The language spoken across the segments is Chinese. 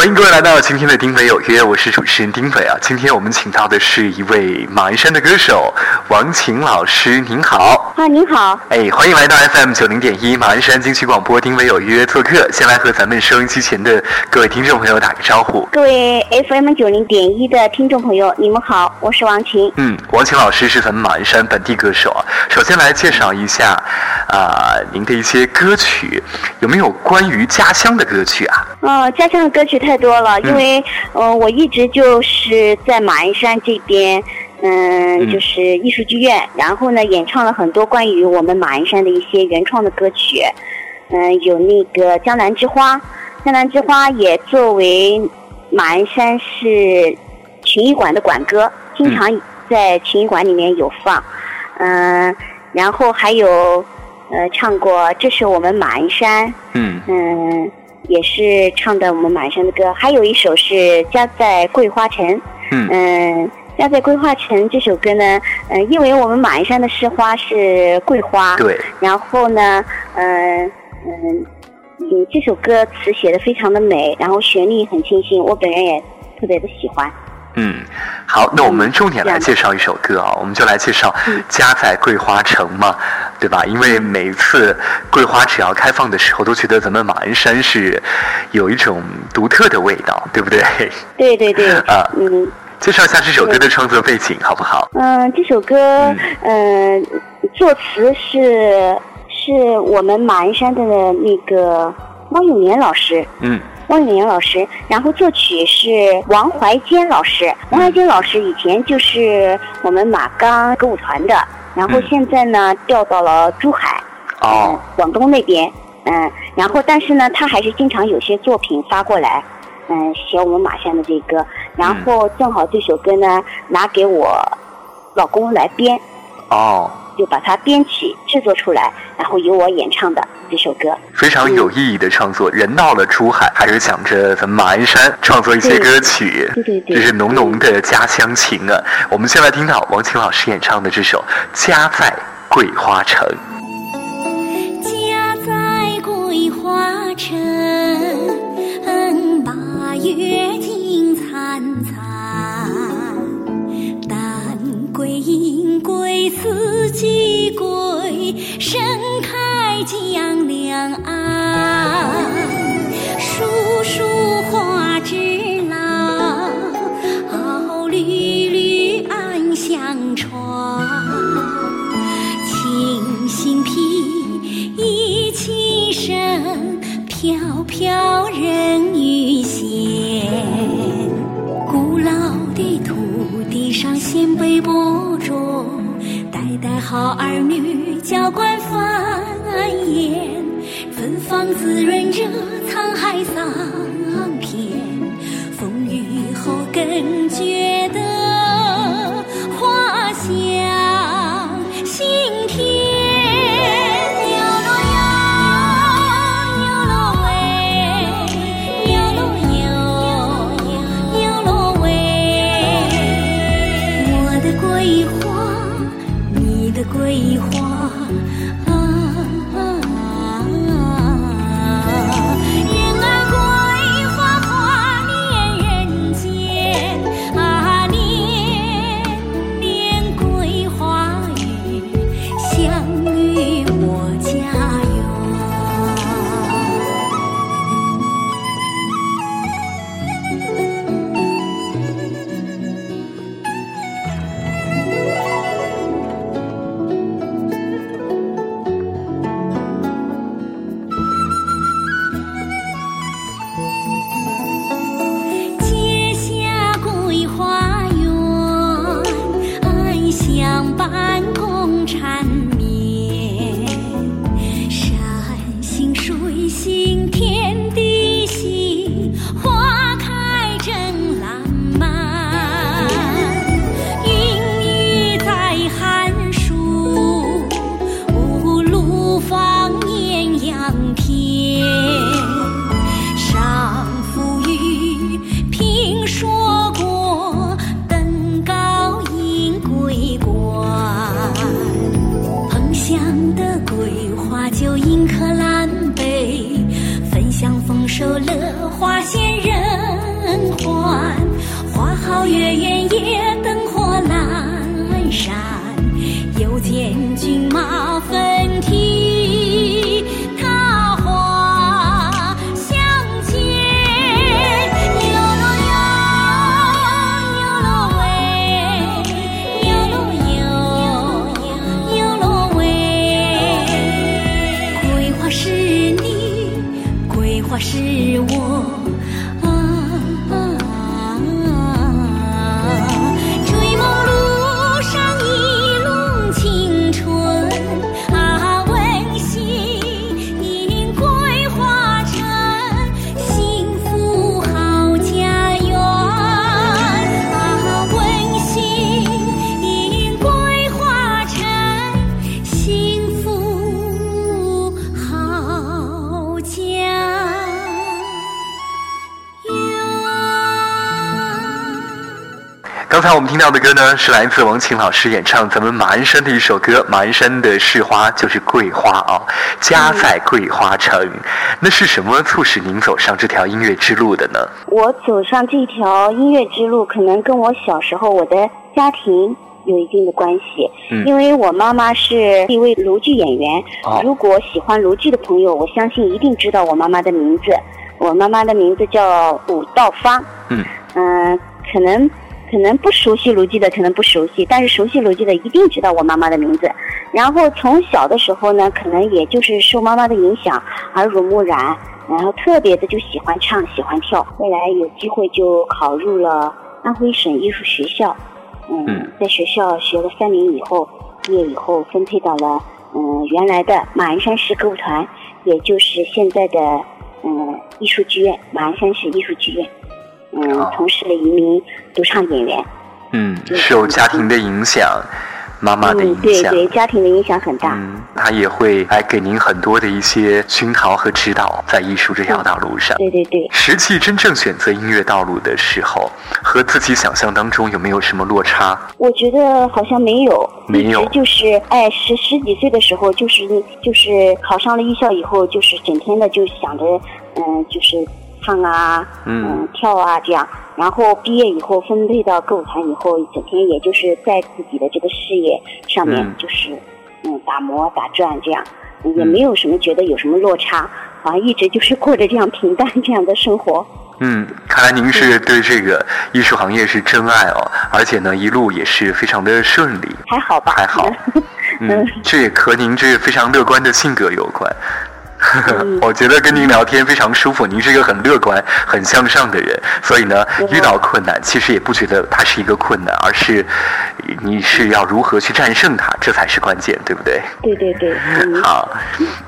欢迎各位来到今天的丁伟有约，我是主持人丁伟啊。今天我们请到的是一位马鞍山的歌手王琴老师，您好。啊，您好。哎，欢迎来到 FM 九零点一马鞍山金曲广播丁伟有约做客。先来和咱们收音机前的各位听众朋友打个招呼。各位 FM 九零点一的听众朋友，你们好，我是王琴。嗯，王琴老师是咱们马鞍山本地歌手啊。首先来介绍一下啊，您的一些歌曲，有没有关于家乡的歌曲啊？哦，家乡的歌曲太多了，因为呃，我一直就是在马鞍山这边，嗯，就是艺术剧院，然后呢，演唱了很多关于我们马鞍山的一些原创的歌曲，嗯，有那个《江南之花》，《江南之花》也作为马鞍山市群艺馆的馆歌，经常在群艺馆里面有放，嗯，然后还有呃唱过《这是我们马鞍山》，嗯嗯。也是唱的我们马鞍山的歌，还有一首是《家在桂花城》。嗯，家在桂花城》这首歌呢，嗯，因为我们马鞍山的市花是桂花。对。然后呢，嗯嗯嗯，这首歌词写的非常的美，然后旋律很清新，我本人也特别的喜欢。嗯，好，那我们重点来介绍一首歌啊，我们就来介绍《家在桂花城》嘛。对吧？因为每一次桂花只要开放的时候，都觉得咱们马鞍山是有一种独特的味道，对不对？对对对。啊，嗯。介绍一下这首歌的创作背景，好不好？嗯，这首歌，嗯，作词是是我们马鞍山的那个汪永年老师。嗯。汪永年老师，然后作曲是王怀坚老师。王怀坚老师以前就是我们马钢歌舞团的。然后现在呢，调到了珠海，哦，广东那边，嗯，然后但是呢，他还是经常有些作品发过来，嗯，写我们马山的这个，然后正好这首歌呢，拿给我老公来编，哦，就把它编曲制作出来，然后由我演唱的这首歌，非常有意义的创作。人到了珠海，还是想着咱们马鞍山创作一些歌曲，对对对，这是浓浓的家乡情啊。我们先来听到王晴老师演唱的这首《家在桂花城》。家在桂花城，八月银桂四季桂，盛开江两岸，树树花枝老，缕缕暗香传。清新皮衣轻声，飘飘人好儿女浇灌繁衍，芬芳滋润着沧海桑田。风雨后更觉到的歌呢，是来自王琴老师演唱咱们马鞍山的一首歌。马鞍山的市花就是桂花啊，家在桂花城。那是什么促使您走上这条音乐之路的呢？我走上这条音乐之路，可能跟我小时候我的家庭有一定的关系。嗯，因为我妈妈是一位卢剧演员。如果喜欢卢剧的朋友，我相信一定知道我妈妈的名字。我妈妈的名字叫武道芳。嗯嗯，可能。可能不熟悉卢记的，可能不熟悉，但是熟悉卢记的一定知道我妈妈的名字。然后从小的时候呢，可能也就是受妈妈的影响，耳濡目染，然后特别的就喜欢唱，喜欢跳。后来有机会就考入了安徽省艺术学校，嗯，在学校学了三年以后，毕业以后分配到了嗯原来的马鞍山市歌舞团，也就是现在的嗯艺术剧院，马鞍山市艺术剧院。嗯，从事了一名独唱演员。嗯，受家庭的影响，妈妈的影响，对对，家庭的影响很大。嗯，他也会来给您很多的一些熏陶和指导，在艺术这条道路上。对对对。实际真正选择音乐道路的时候，和自己想象当中有没有什么落差？我觉得好像没有，没有，就是哎，十十几岁的时候，就是就是考上了艺校以后，就是整天的就想着，嗯，就是。唱啊，嗯，跳啊，这样，然后毕业以后分配到歌舞团以后，整天也就是在自己的这个事业上面，就是，嗯，打磨打转这样，也没有什么觉得有什么落差，好像一直就是过着这样平淡这样的生活。嗯，看来您是对这个艺术行业是真爱哦，而且呢，一路也是非常的顺利。还好吧？还好。嗯，这也和您这非常乐观的性格有关。我觉得跟您聊天非常舒服，您是一个很乐观、很向上的人，所以呢，遇到困难其实也不觉得它是一个困难，而是你是要如何去战胜它，这才是关键，对不对？对对对。好，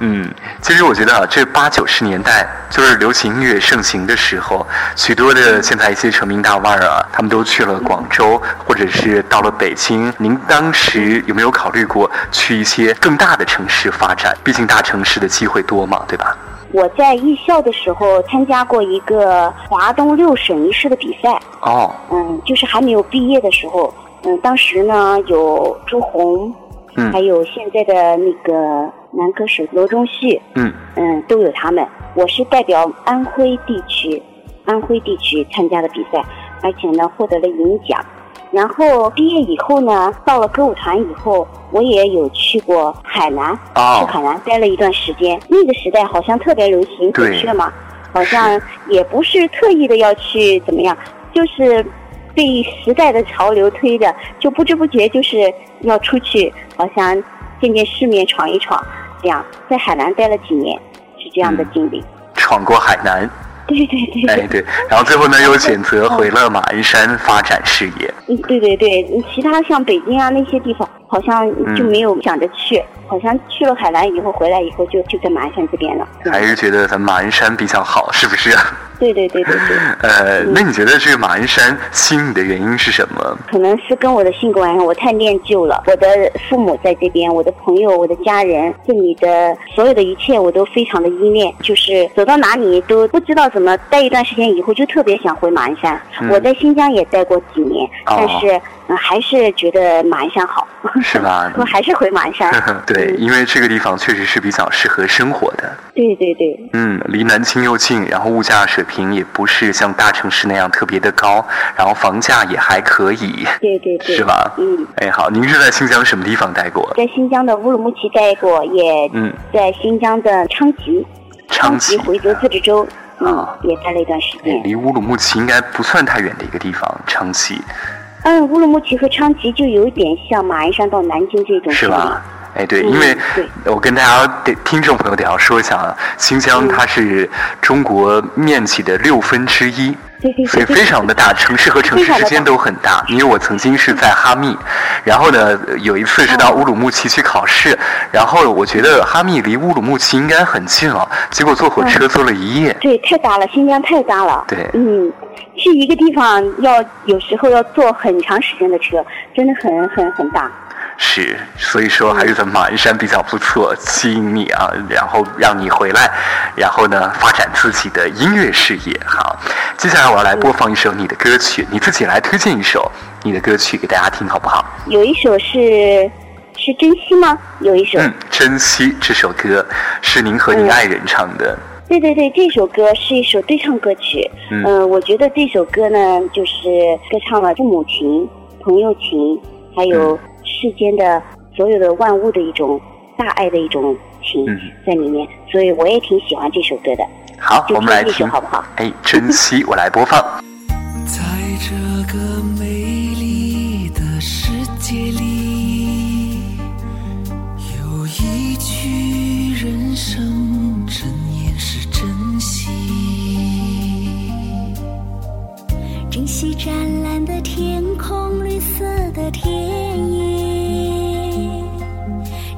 嗯，其实我觉得啊，这八九十年代就是流行音乐盛行的时候，许多的现在一些成名大腕儿啊，他们都去了广州，或者是到了北京。您当时有没有考虑过去一些更大的城市发展？毕竟大城市的机会多。对吧？我在艺校的时候参加过一个华东六省一市的比赛。哦。嗯，就是还没有毕业的时候，嗯，当时呢有朱红，嗯，还有现在的那个男歌手罗中旭，嗯，嗯，都有他们。我是代表安徽地区，安徽地区参加的比赛，而且呢获得了银奖。然后毕业以后呢，到了歌舞团以后，我也有去过海南，去海南待了一段时间。那个时代好像特别流行孔雀嘛，好像也不是特意的要去怎么样，就是被时代的潮流推着，就不知不觉就是要出去，好像见见世面，闯一闯，这样在海南待了几年，是这样的经历。闯过海南。对对对，哎对，然后最后呢又选择回了马鞍山发展事业。嗯，对对对，其他像北京啊那些地方，好像就没有想着去。好像去了海南以后回来以后就就在马鞍山这边了。还是觉得咱马鞍山比较好，是不是？对对对对对。呃，那你觉得这个马鞍山吸引你的原因是什么？可能是跟我的性格有关，我太念旧了。我的父母在这边，我的朋友，我的家人，这里的所有的一切我都非常的依恋。就是走到哪里都不知道怎么待一段时间以后就特别想回马鞍山。我在新疆也待过几年，但是还是觉得马鞍山好。是吧？我还是回马鞍山。对。因为这个地方确实是比较适合生活的。对对对。嗯，离南京又近，然后物价水平也不是像大城市那样特别的高，然后房价也还可以。对对对。是吧？嗯。哎，好，您是在新疆什么地方待过？在新疆的乌鲁木齐待过，也嗯，在新疆的昌吉，昌吉回族自治州，嗯，也待了一段时间。离乌鲁木齐应该不算太远的一个地方，昌吉。嗯，乌鲁木齐和昌吉就有点像马鞍山到南京这种。是吧？哎，对，因为我跟大家得听众朋友得要说一下啊，新疆它是中国面积的六分之一。所以非常的大，城市和城市之间都很大。因为我曾经是在哈密，然后呢，有一次是到乌鲁木齐去考试，然后我觉得哈密离乌鲁木齐应该很近了，结果坐火车坐了一夜。对，太大了，新疆太大了。对，嗯，去一个地方要有时候要坐很长时间的车，真的很很很大。是，所以说还是咱们马鞍山比较不错，吸引你啊，然后让你回来，然后呢发展自己的音乐事业。好，接下来我要来播放一首你的歌曲，你自己来推荐一首你的歌曲给大家听，好不好？有一首是是珍惜吗？有一首。嗯，珍惜这首歌是您和您爱人唱的。对对对，这首歌是一首对唱歌曲。嗯，我觉得这首歌呢，就是歌唱了父母情、朋友情，还有。世间的所有的万物的一种大爱的一种情在里面，所以我也挺喜欢这首歌的。好，我们来听，好不好？哎，珍惜，我来播放。在这个美丽的世界里，有一句人生真言是珍惜，珍惜湛蓝的天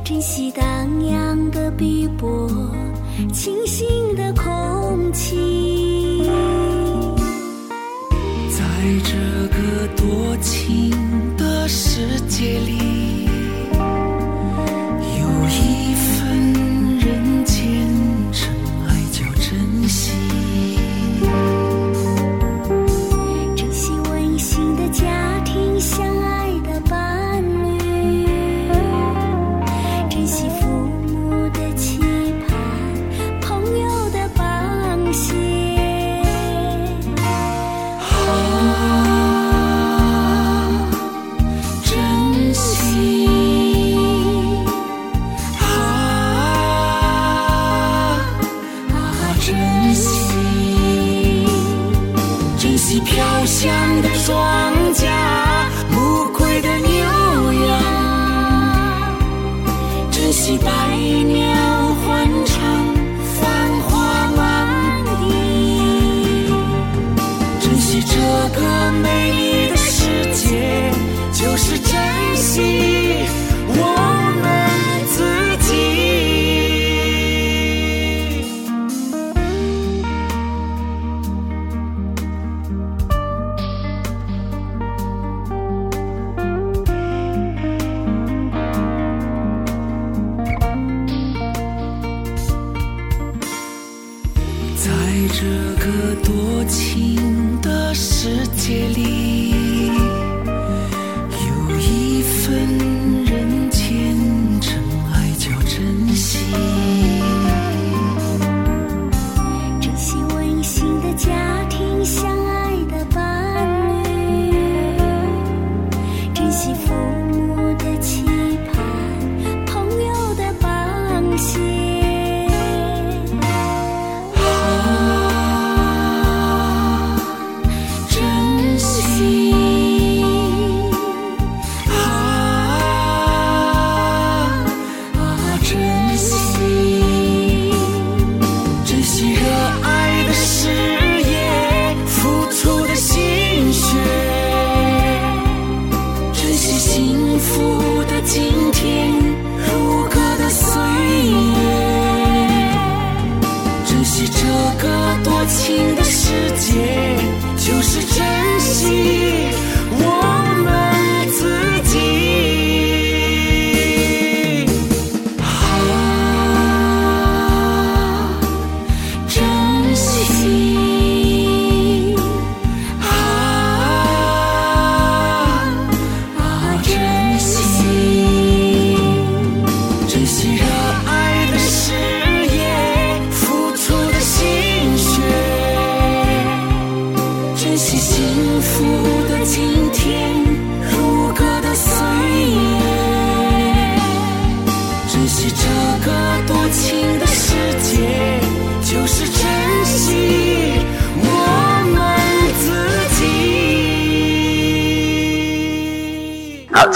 珍惜荡漾的碧波，清新的空气。在这个多情的世界里，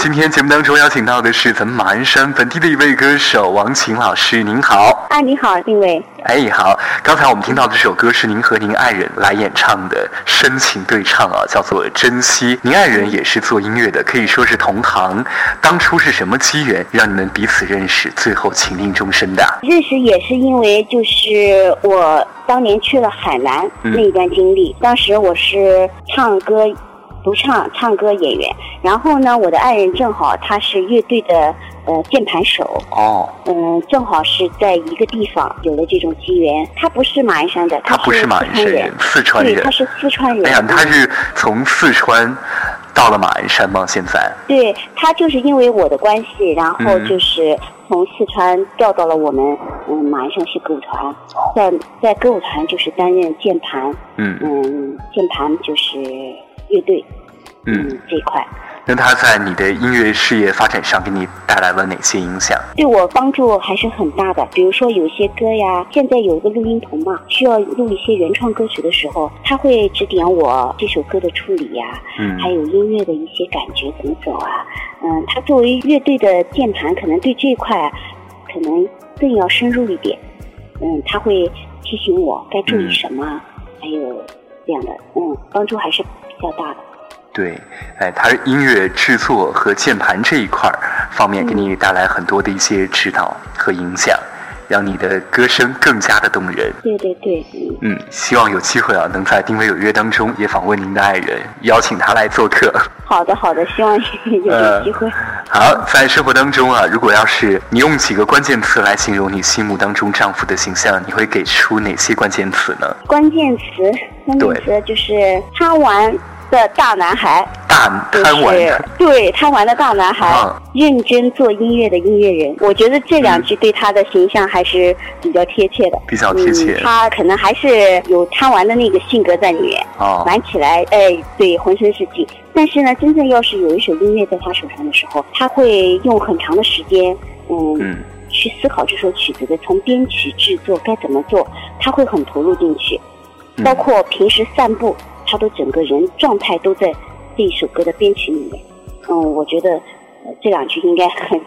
今天节目当中邀请到的是咱们马鞍山本地的一位歌手王琴老师，您好。啊，你好，定伟。哎，好，刚才我们听到的这首歌是您和您爱人来演唱的深情对唱啊，叫做《珍惜》。您爱人也是做音乐的，可以说是同行。当初是什么机缘让你们彼此认识，最后情定终身的？认识也是因为就是我当年去了海南那一段经历，当时我是唱歌。独唱唱歌演员，然后呢，我的爱人正好他是乐队的呃键盘手哦，嗯，正好是在一个地方有了这种机缘。他不是马鞍山的，他不是马鞍山人，四川人，对，他是四川人。哎呀，他是从四川到了马鞍山吗？现在？对他就是因为我的关系，然后就是从四川调到了我们嗯马鞍山市歌舞团，在在歌舞团就是担任键盘，嗯嗯，键盘就是。乐队，嗯，这一块，那他在你的音乐事业发展上给你带来了哪些影响？对我帮助还是很大的。比如说有些歌呀，现在有一个录音棚嘛，需要录一些原创歌曲的时候，他会指点我这首歌的处理呀，嗯，还有音乐的一些感觉怎么走啊，嗯，他作为乐队的键盘，可能对这一块可能更要深入一点，嗯，他会提醒我该注意什么，还有这样的，嗯，帮助还是比。较大的，对，哎，他音乐制作和键盘这一块方面给你带来很多的一些指导和影响，让你的歌声更加的动人。对对对，嗯，希望有机会啊，能在《定位有约》当中也访问您的爱人，邀请他来做客。好的好的，希望 有机会。好，在生活当中啊，如果要是你用几个关键词来形容你心目当中丈夫的形象，你会给出哪些关键词呢？关键词，关键词就是贪玩的大男孩，大贪玩，对贪玩的大男孩，认真做音乐的音乐人。我觉得这两句对他的形象还是比较贴切的，比较贴切。他可能还是有贪玩的那个性格在里面，玩起来，哎，对，浑身是劲。但是呢，真正要是有一首音乐在他手上的时候，他会用很长的时间，嗯，去思考这首曲子的从编曲制作该怎么做，他会很投入进去。包括平时散步，他的整个人状态都在这一首歌的编曲里面。嗯，我觉得这两句应该很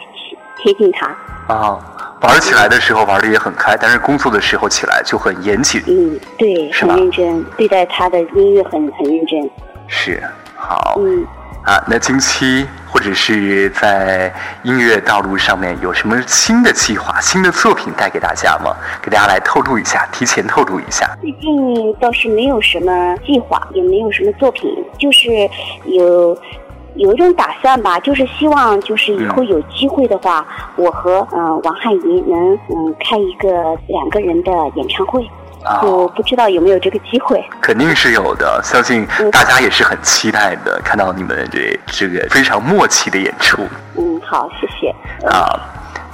贴近他。啊，玩起来的时候玩的也很开，但是工作的时候起来就很严谨。嗯，对，很认真对待他的音乐，很很认真。是。好，嗯，啊，那近期或者是在音乐道路上面有什么新的计划、新的作品带给大家吗？给大家来透露一下，提前透露一下。最近倒是没有什么计划，也没有什么作品，就是有有一种打算吧，就是希望就是以后有机会的话，我和嗯王汉怡能嗯开一个两个人的演唱会。我不知道有没有这个机会，肯定是有的，相信大家也是很期待的，看到你们这这个非常默契的演出。嗯，好，谢谢。啊。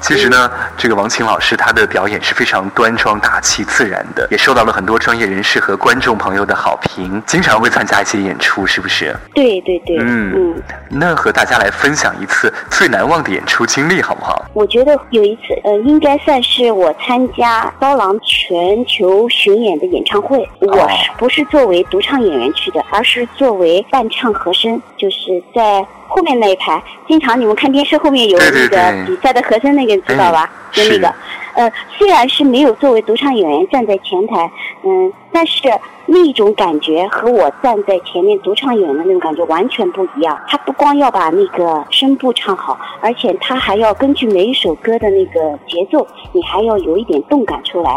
其实呢，这个王琴老师她的表演是非常端庄大气、自然的，也受到了很多专业人士和观众朋友的好评，经常会参加一些演出，是不是？对对对。嗯嗯。那和大家来分享一次最难忘的演出经历，好不好？我觉得有一次，呃，应该算是我参加刀郎全球巡演的演唱会，我是不是作为独唱演员去的，而是作为伴唱和声，就是在。后面那一排，经常你们看电视后面有那个比赛的和声，那个知道吧？就那个，呃，虽然是没有作为独唱演员站在前台，嗯，但是那种感觉和我站在前面独唱演员的那种感觉完全不一样。他不光要把那个声部唱好，而且他还要根据每一首歌的那个节奏，你还要有一点动感出来，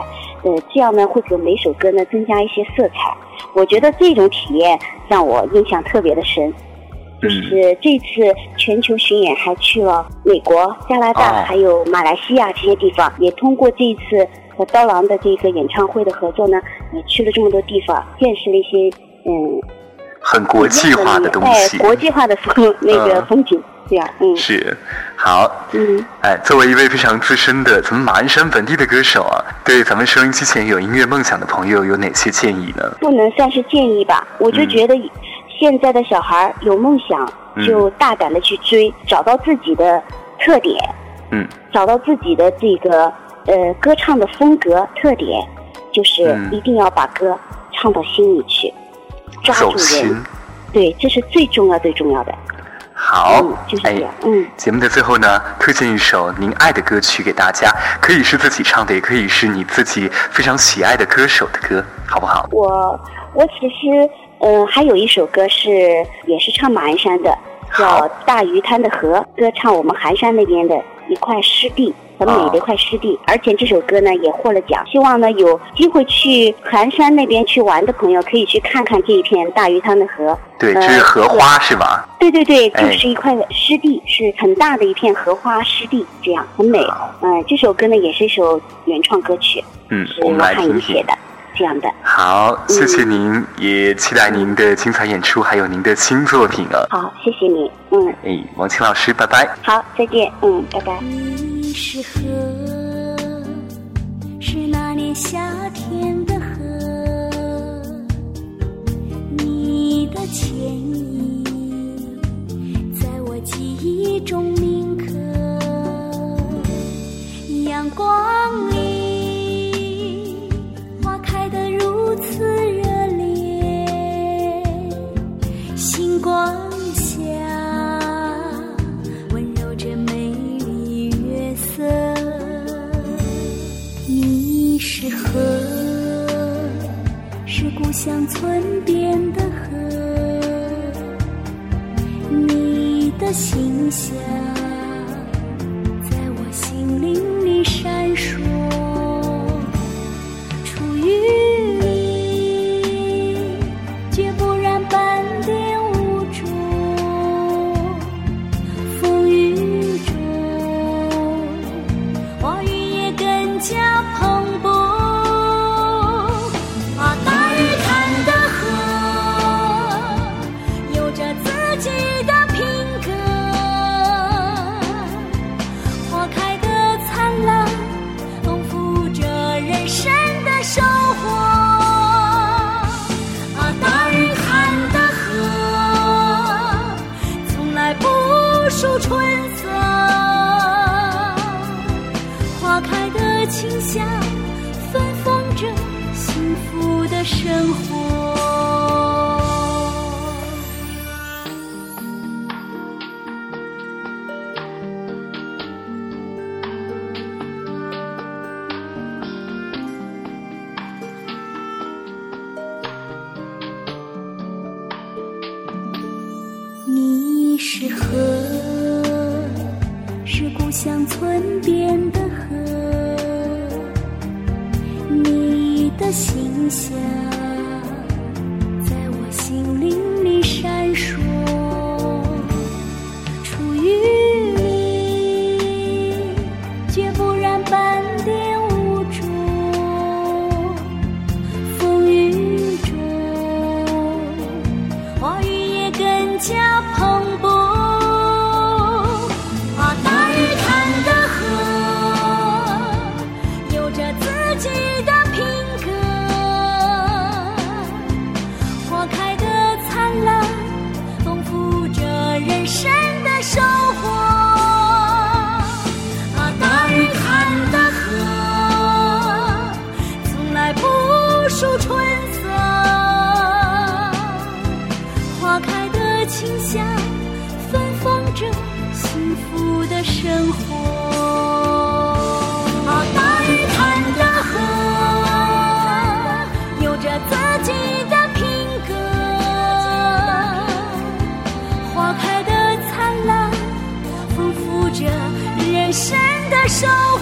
呃，这样呢会给每首歌呢增加一些色彩。我觉得这种体验让我印象特别的深。就是这次全球巡演还去了美国、加拿大，还有马来西亚这些地方，也通过这一次和刀郎的这个演唱会的合作呢，也去了这么多地方，见识了一些嗯，很国际化的东西，哎，国际化的风那个。风景，这样，嗯，是，好，嗯，哎，作为一位非常资深的咱们马鞍山本地的歌手啊，对咱们收音机前有音乐梦想的朋友有哪些建议呢？不能算是建议吧，我就觉得。现在的小孩有梦想就大胆的去追，找到自己的特点，嗯，找到自己的这个呃歌唱的风格特点，就是一定要把歌唱到心里去，抓住人，对，这是最重要最重要的。好嗯，就是这样，嗯。节目的最后呢，推荐一首您爱的歌曲给大家，可以是自己唱的，也可以是你自己非常喜爱的歌手的歌，好不好？我我其实嗯、呃还有一首歌是也是唱马鞍山的，叫《大鱼滩的河》，歌唱我们寒山那边的一块湿地。很美的一块湿地，而且这首歌呢也获了奖。希望呢有机会去寒山那边去玩的朋友，可以去看看这一片大鱼滩的河。对，呃这是荷花是吧？对对对，哎就是一块湿地，是很大的一片荷花湿地，这样很美。好嗯，这首歌呢也是一首原创歌曲，嗯，是我们来汉。语写的，这样的。好，谢谢您，也期待您的精彩演出，还有您的新作品啊。好，谢谢你。嗯，哎，王青老师，拜拜。好，再见。嗯，拜拜。你是河，是那年夏天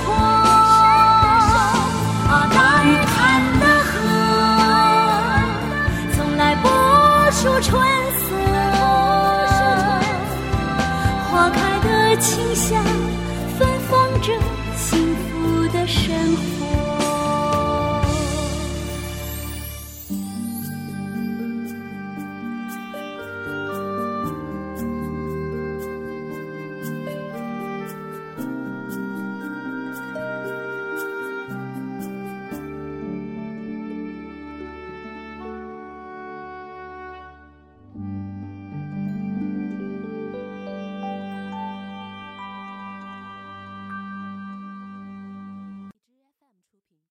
我